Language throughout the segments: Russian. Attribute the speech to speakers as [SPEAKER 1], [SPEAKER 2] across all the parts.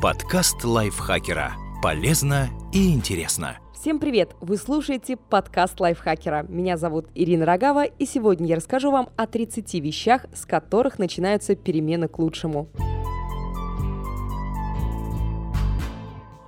[SPEAKER 1] Подкаст лайфхакера. Полезно и интересно.
[SPEAKER 2] Всем привет! Вы слушаете подкаст лайфхакера. Меня зовут Ирина Рогава, и сегодня я расскажу вам о 30 вещах, с которых начинаются перемены к лучшему.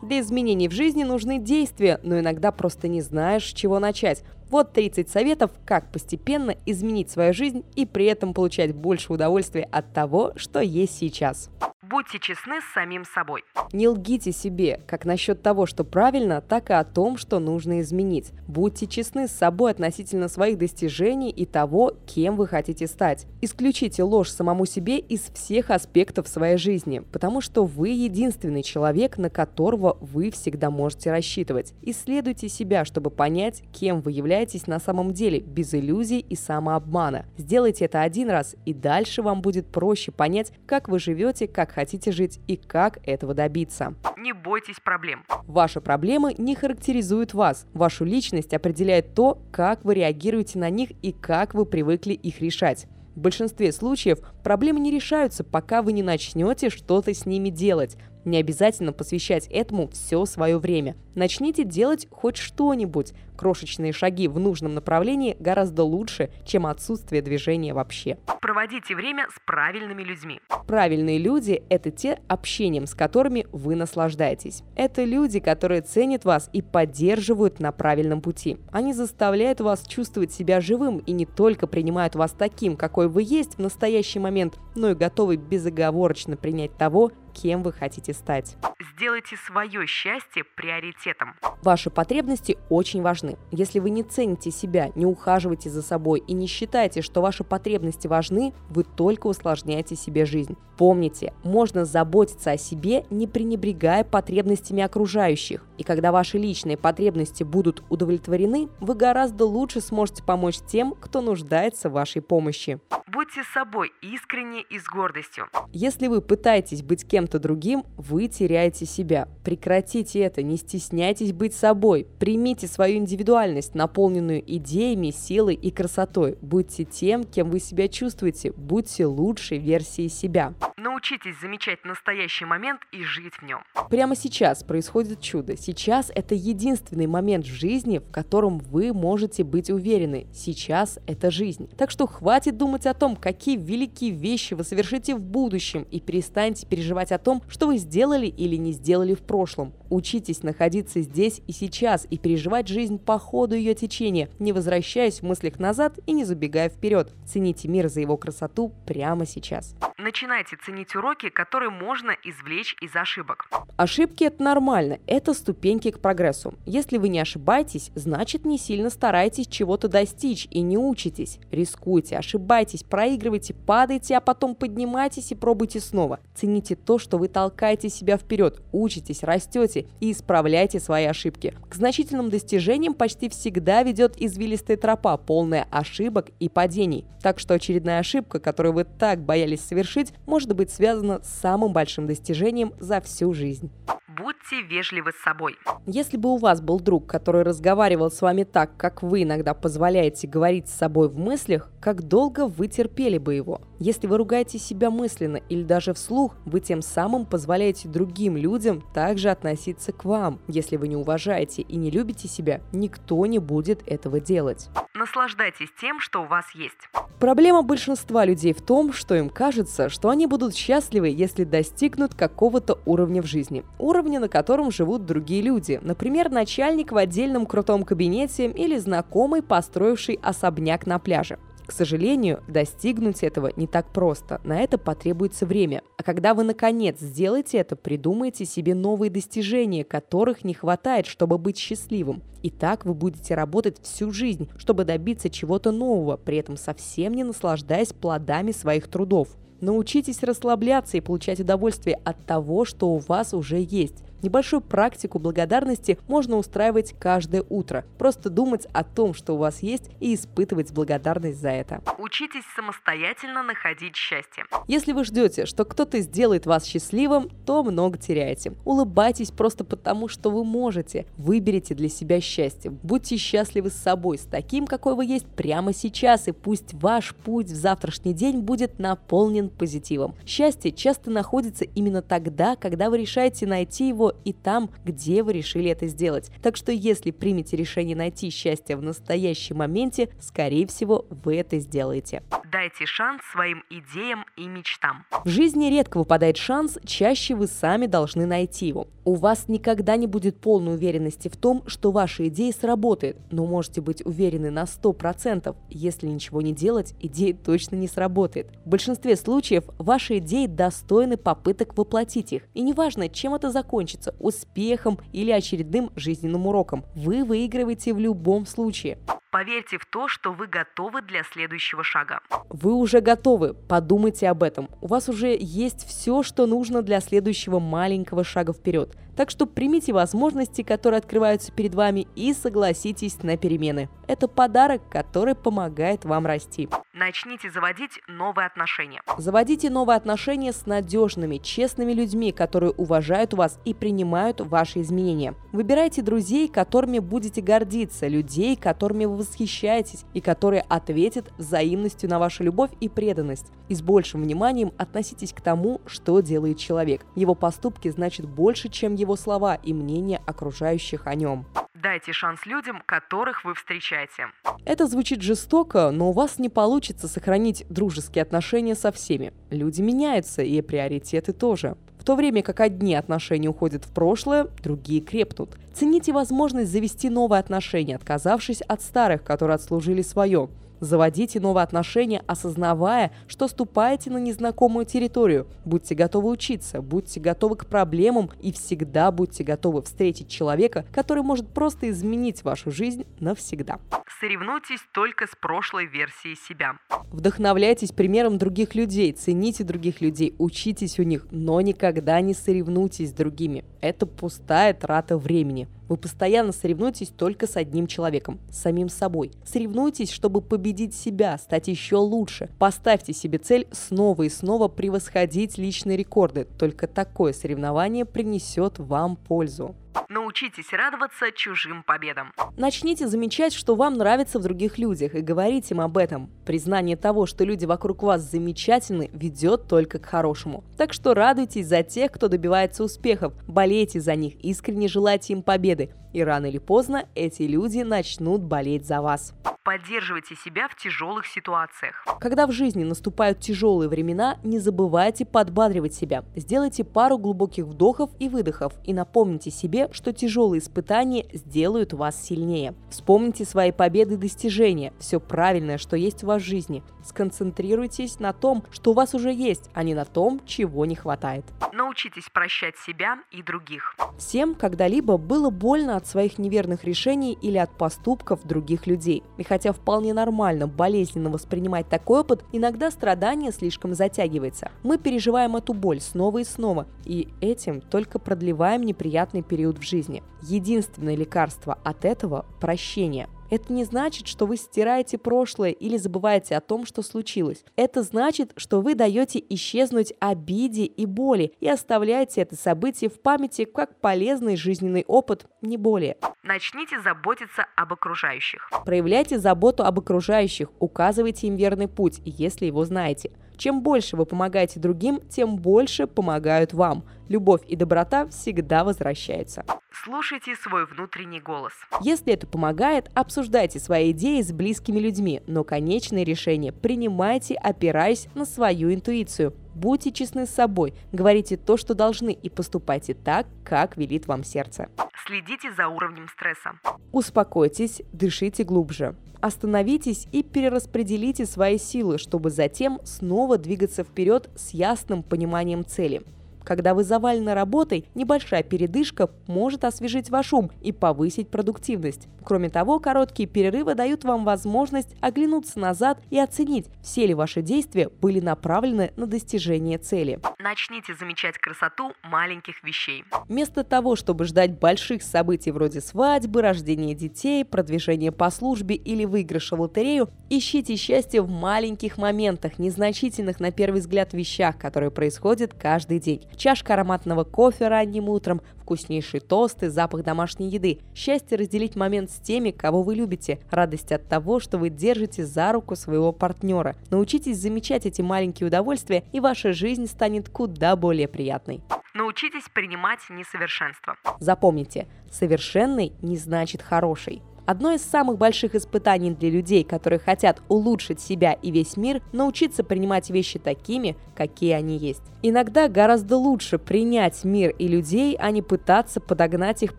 [SPEAKER 2] Для изменений в жизни нужны действия, но иногда просто не знаешь, с чего начать. Вот 30 советов, как постепенно изменить свою жизнь и при этом получать больше удовольствия от того, что есть сейчас.
[SPEAKER 3] Будьте честны с самим собой.
[SPEAKER 2] Не лгите себе, как насчет того, что правильно, так и о том, что нужно изменить. Будьте честны с собой относительно своих достижений и того, кем вы хотите стать. Исключите ложь самому себе из всех аспектов своей жизни, потому что вы единственный человек, на которого вы всегда можете рассчитывать. Исследуйте себя, чтобы понять, кем вы являетесь на самом деле, без иллюзий и самообмана. Сделайте это один раз, и дальше вам будет проще понять, как вы живете, как хотите жить и как этого добиться.
[SPEAKER 3] Не бойтесь проблем.
[SPEAKER 2] Ваши проблемы не характеризуют вас. Вашу личность определяет то, как вы реагируете на них и как вы привыкли их решать. В большинстве случаев проблемы не решаются, пока вы не начнете что-то с ними делать. Не обязательно посвящать этому все свое время. Начните делать хоть что-нибудь. Крошечные шаги в нужном направлении гораздо лучше, чем отсутствие движения вообще.
[SPEAKER 3] Проводите время с правильными людьми.
[SPEAKER 2] Правильные люди – это те, общением с которыми вы наслаждаетесь. Это люди, которые ценят вас и поддерживают на правильном пути. Они заставляют вас чувствовать себя живым и не только принимают вас таким, какой вы есть в настоящий момент, но и готовы безоговорочно принять того, кем вы хотите стать.
[SPEAKER 3] Сделайте свое счастье приоритетом.
[SPEAKER 2] Ваши потребности очень важны. Если вы не цените себя, не ухаживаете за собой и не считаете, что ваши потребности важны, вы только усложняете себе жизнь. Помните, можно заботиться о себе, не пренебрегая потребностями окружающих. И когда ваши личные потребности будут удовлетворены, вы гораздо лучше сможете помочь тем, кто нуждается в вашей помощи.
[SPEAKER 3] Будьте собой искренне и с гордостью.
[SPEAKER 2] Если вы пытаетесь быть кем-то другим, вы теряете себя. Прекратите это, не стесняйтесь быть собой. Примите свою индивидуальность, наполненную идеями, силой и красотой. Будьте тем, кем вы себя чувствуете. Будьте лучшей версией себя.
[SPEAKER 3] Научитесь замечать настоящий момент и жить в нем.
[SPEAKER 2] Прямо сейчас происходит чудо. Сейчас это единственный момент в жизни, в котором вы можете быть уверены. Сейчас это жизнь. Так что хватит думать о том, какие великие вещи вы совершите в будущем и перестаньте переживать о том, что вы сделали или не сделали в прошлом. Учитесь находиться здесь и сейчас и переживать жизнь по ходу ее течения, не возвращаясь в мыслях назад и не забегая вперед. Цените мир за его красоту прямо сейчас.
[SPEAKER 3] Начинайте ценить уроки, которые можно извлечь из ошибок.
[SPEAKER 2] Ошибки – это нормально, это ступеньки к прогрессу. Если вы не ошибаетесь, значит не сильно стараетесь чего-то достичь и не учитесь. Рискуйте, ошибайтесь, проигрывайте, падайте, а потом поднимайтесь и пробуйте снова. Цените то, что вы толкаете себя вперед, учитесь, растете и исправляйте свои ошибки. К значительным достижениям почти всегда ведет извилистая тропа, полная ошибок и падений. Так что очередная ошибка, которую вы так боялись совершить, может быть связана с самым большим достижением за всю жизнь.
[SPEAKER 3] Будьте вежливы с собой.
[SPEAKER 2] Если бы у вас был друг, который разговаривал с вами так, как вы иногда позволяете говорить с собой в мыслях, как долго вы терпели бы его? Если вы ругаете себя мысленно или даже вслух, вы тем самым позволяете другим людям также относиться к вам. Если вы не уважаете и не любите себя, никто не будет этого делать.
[SPEAKER 3] Наслаждайтесь тем, что у вас есть.
[SPEAKER 2] Проблема большинства людей в том, что им кажется, что они будут счастливы, если достигнут какого-то уровня в жизни. Уровня, на котором живут другие люди. Например, начальник в отдельном крутом кабинете или знакомый, построивший особняк на пляже. К сожалению, достигнуть этого не так просто. На это потребуется время. А когда вы наконец сделаете это, придумайте себе новые достижения, которых не хватает, чтобы быть счастливым. И так вы будете работать всю жизнь, чтобы добиться чего-то нового, при этом совсем не наслаждаясь плодами своих трудов. Научитесь расслабляться и получать удовольствие от того, что у вас уже есть. Небольшую практику благодарности можно устраивать каждое утро. Просто думать о том, что у вас есть, и испытывать благодарность за это.
[SPEAKER 3] Учитесь самостоятельно находить счастье.
[SPEAKER 2] Если вы ждете, что кто-то сделает вас счастливым, то много теряете. Улыбайтесь просто потому, что вы можете. Выберите для себя счастье. Будьте счастливы с собой, с таким, какой вы есть прямо сейчас, и пусть ваш путь в завтрашний день будет наполнен позитивом. Счастье часто находится именно тогда, когда вы решаете найти его и там, где вы решили это сделать. Так что если примете решение найти счастье в настоящем моменте, скорее всего, вы это сделаете.
[SPEAKER 3] Дайте шанс своим идеям и мечтам.
[SPEAKER 2] В жизни редко выпадает шанс, чаще вы сами должны найти его. У вас никогда не будет полной уверенности в том, что ваша идея сработает, но можете быть уверены на 100%. Если ничего не делать, идея точно не сработает. В большинстве случаев ваши идеи достойны попыток воплотить их. И неважно, чем это закончится, успехом или очередным жизненным уроком, вы выигрываете в любом случае.
[SPEAKER 3] Поверьте в то, что вы готовы для следующего шага.
[SPEAKER 2] Вы уже готовы, подумайте об этом. У вас уже есть все, что нужно для следующего маленького шага вперед. Так что примите возможности, которые открываются перед вами, и согласитесь на перемены. Это подарок, который помогает вам расти.
[SPEAKER 3] Начните заводить новые отношения.
[SPEAKER 2] Заводите новые отношения с надежными, честными людьми, которые уважают вас и принимают ваши изменения. Выбирайте друзей, которыми будете гордиться, людей, которыми вы восхищаетесь и которые ответят взаимностью на вашу любовь и преданность. И с большим вниманием относитесь к тому, что делает человек. Его поступки значат больше, чем его слова и мнение окружающих о нем.
[SPEAKER 3] Дайте шанс людям, которых вы встречаете.
[SPEAKER 2] Это звучит жестоко, но у вас не получится сохранить дружеские отношения со всеми. Люди меняются, и приоритеты тоже. В то время как одни отношения уходят в прошлое, другие крепнут. Цените возможность завести новые отношения, отказавшись от старых, которые отслужили свое. Заводите новые отношения, осознавая, что ступаете на незнакомую территорию. Будьте готовы учиться, будьте готовы к проблемам и всегда будьте готовы встретить человека, который может просто изменить вашу жизнь навсегда.
[SPEAKER 3] Соревнуйтесь только с прошлой версией себя.
[SPEAKER 2] Вдохновляйтесь примером других людей, цените других людей, учитесь у них, но никогда не соревнуйтесь с другими. Это пустая трата времени. Вы постоянно соревнуетесь только с одним человеком, с самим собой. Соревнуйтесь, чтобы победить себя, стать еще лучше. Поставьте себе цель снова и снова превосходить личные рекорды. Только такое соревнование принесет вам пользу.
[SPEAKER 3] Научитесь радоваться чужим победам.
[SPEAKER 2] Начните замечать, что вам нравится в других людях, и говорить им об этом. Признание того, что люди вокруг вас замечательны, ведет только к хорошему. Так что радуйтесь за тех, кто добивается успехов, болейте за них, искренне желайте им победы. И рано или поздно эти люди начнут болеть за вас.
[SPEAKER 3] Поддерживайте себя в тяжелых ситуациях.
[SPEAKER 2] Когда в жизни наступают тяжелые времена, не забывайте подбадривать себя. Сделайте пару глубоких вдохов и выдохов и напомните себе, что тяжелые испытания сделают вас сильнее. Вспомните свои победы и достижения, все правильное, что есть в вашей жизни. Сконцентрируйтесь на том, что у вас уже есть, а не на том, чего не хватает.
[SPEAKER 3] Научитесь прощать себя и других.
[SPEAKER 2] Всем когда-либо было больно от своих неверных решений или от поступков других людей. И хотя вполне нормально болезненно воспринимать такой опыт, иногда страдание слишком затягивается. Мы переживаем эту боль снова и снова, и этим только продлеваем неприятный период в жизни. Единственное лекарство от этого – прощение. Это не значит, что вы стираете прошлое или забываете о том, что случилось. Это значит, что вы даете исчезнуть обиде и боли и оставляете это событие в памяти как полезный жизненный опыт, не более.
[SPEAKER 3] Начните заботиться об окружающих.
[SPEAKER 2] Проявляйте заботу об окружающих, указывайте им верный путь, если его знаете. Чем больше вы помогаете другим, тем больше помогают вам. Любовь и доброта всегда возвращаются.
[SPEAKER 3] Слушайте свой внутренний голос.
[SPEAKER 2] Если это помогает, обсуждайте свои идеи с близкими людьми, но конечное решение принимайте, опираясь на свою интуицию. Будьте честны с собой, говорите то, что должны, и поступайте так, как велит вам сердце.
[SPEAKER 3] Следите за уровнем стресса.
[SPEAKER 2] Успокойтесь, дышите глубже. Остановитесь и перераспределите свои силы, чтобы затем снова двигаться вперед с ясным пониманием цели. Когда вы завалены работой, небольшая передышка может освежить ваш ум и повысить продуктивность. Кроме того, короткие перерывы дают вам возможность оглянуться назад и оценить, все ли ваши действия были направлены на достижение цели.
[SPEAKER 3] Начните замечать красоту маленьких вещей.
[SPEAKER 2] Вместо того, чтобы ждать больших событий вроде свадьбы, рождения детей, продвижения по службе или выигрыша в лотерею, ищите счастье в маленьких моментах, незначительных на первый взгляд вещах, которые происходят каждый день. Чашка ароматного кофе ранним утром, вкуснейшие тосты, запах домашней еды. Счастье разделить момент с теми, кого вы любите. Радость от того, что вы держите за руку своего партнера. Научитесь замечать эти маленькие удовольствия, и ваша жизнь станет куда более приятной.
[SPEAKER 3] Научитесь принимать несовершенство.
[SPEAKER 2] Запомните, совершенный не значит хороший. Одно из самых больших испытаний для людей, которые хотят улучшить себя и весь мир, научиться принимать вещи такими, какие они есть. Иногда гораздо лучше принять мир и людей, а не пытаться подогнать их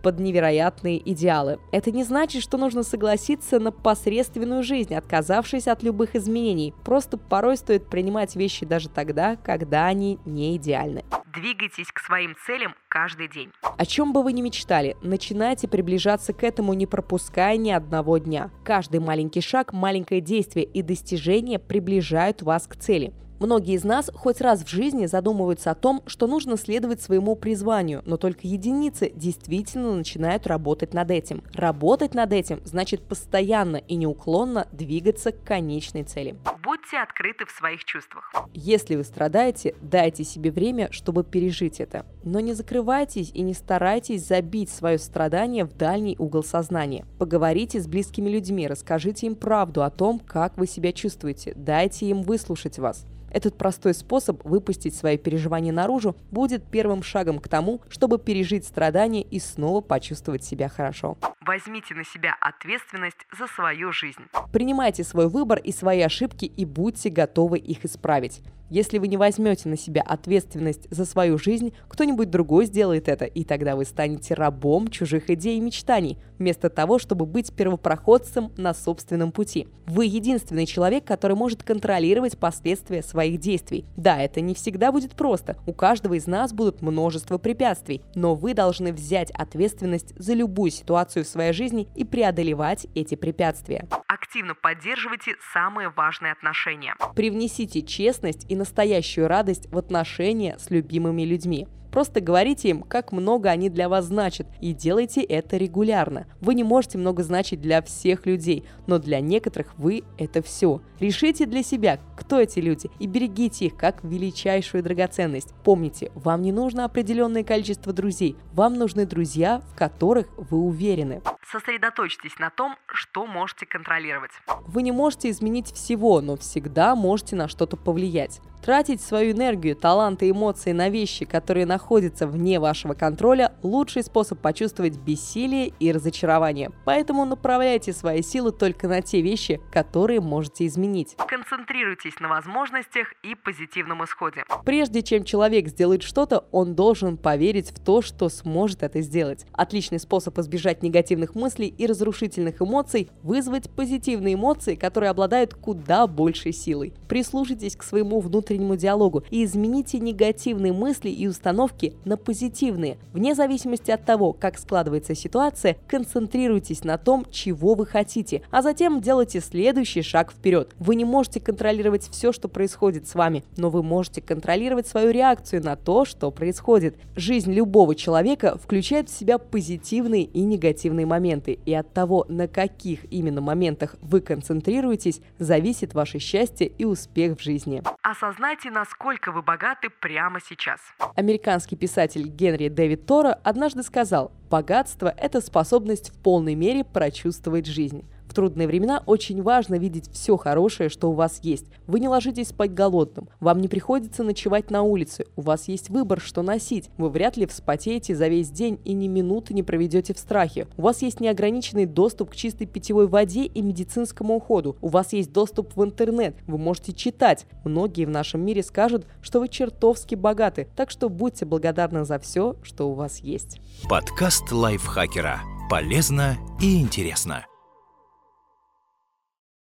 [SPEAKER 2] под невероятные идеалы. Это не значит, что нужно согласиться на посредственную жизнь, отказавшись от любых изменений. Просто порой стоит принимать вещи даже тогда, когда они не идеальны.
[SPEAKER 3] Двигайтесь к своим целям каждый день.
[SPEAKER 2] О чем бы вы ни мечтали, начинайте приближаться к этому, не пропуская ни одного дня. Каждый маленький шаг, маленькое действие и достижение приближают вас к цели. Многие из нас хоть раз в жизни задумываются о том, что нужно следовать своему призванию, но только единицы действительно начинают работать над этим. Работать над этим значит постоянно и неуклонно двигаться к конечной цели.
[SPEAKER 3] Будьте открыты в своих чувствах.
[SPEAKER 2] Если вы страдаете, дайте себе время, чтобы пережить это. Но не закрывайтесь и не старайтесь забить свое страдание в дальний угол сознания. Поговорите с близкими людьми, расскажите им правду о том, как вы себя чувствуете, дайте им выслушать вас. Этот простой способ выпустить свои переживания наружу будет первым шагом к тому, чтобы пережить страдания и снова почувствовать себя хорошо.
[SPEAKER 3] Возьмите на себя ответственность за свою жизнь.
[SPEAKER 2] Принимайте свой выбор и свои ошибки и будьте готовы их исправить. Если вы не возьмете на себя ответственность за свою жизнь, кто-нибудь другой сделает это, и тогда вы станете рабом чужих идей и мечтаний, вместо того, чтобы быть первопроходцем на собственном пути. Вы единственный человек, который может контролировать последствия своих действий. Да, это не всегда будет просто, у каждого из нас будут множество препятствий, но вы должны взять ответственность за любую ситуацию в своей жизни и преодолевать эти препятствия.
[SPEAKER 3] Активно поддерживайте самые важные отношения.
[SPEAKER 2] Привнесите честность и настоящую радость в отношения с любимыми людьми. Просто говорите им, как много они для вас значат, и делайте это регулярно. Вы не можете много значить для всех людей, но для некоторых вы – это все. Решите для себя, кто эти люди, и берегите их как величайшую драгоценность. Помните, вам не нужно определенное количество друзей, вам нужны друзья, в которых вы уверены.
[SPEAKER 3] Сосредоточьтесь на том, что можете контролировать.
[SPEAKER 2] Вы не можете изменить всего, но всегда можете на что-то повлиять. Тратить свою энергию, таланты эмоции на вещи, которые находятся вне вашего контроля – лучший способ почувствовать бессилие и разочарование. Поэтому направляйте свои силы только на те вещи, которые можете изменить.
[SPEAKER 3] Концентрируйтесь на возможностях и позитивном исходе.
[SPEAKER 2] Прежде чем человек сделает что-то, он должен поверить в то, что сможет это сделать. Отличный способ избежать негативных мыслей и разрушительных эмоций – вызвать позитивные эмоции, которые обладают куда большей силой. Прислушайтесь к своему внутреннему внутреннему диалогу и измените негативные мысли и установки на позитивные. Вне зависимости от того, как складывается ситуация, концентрируйтесь на том, чего вы хотите, а затем делайте следующий шаг вперед. Вы не можете контролировать все, что происходит с вами, но вы можете контролировать свою реакцию на то, что происходит. Жизнь любого человека включает в себя позитивные и негативные моменты, и от того, на каких именно моментах вы концентрируетесь, зависит ваше счастье и успех в жизни.
[SPEAKER 3] Осознайте осознайте, насколько вы богаты прямо сейчас.
[SPEAKER 2] Американский писатель Генри Дэвид Тора однажды сказал, богатство – это способность в полной мере прочувствовать жизнь трудные времена очень важно видеть все хорошее, что у вас есть. Вы не ложитесь спать голодным, вам не приходится ночевать на улице, у вас есть выбор, что носить. Вы вряд ли вспотеете за весь день и ни минуты не проведете в страхе. У вас есть неограниченный доступ к чистой питьевой воде и медицинскому уходу. У вас есть доступ в интернет, вы можете читать. Многие в нашем мире скажут, что вы чертовски богаты, так что будьте благодарны за все, что у вас есть.
[SPEAKER 1] Подкаст лайфхакера. Полезно и интересно.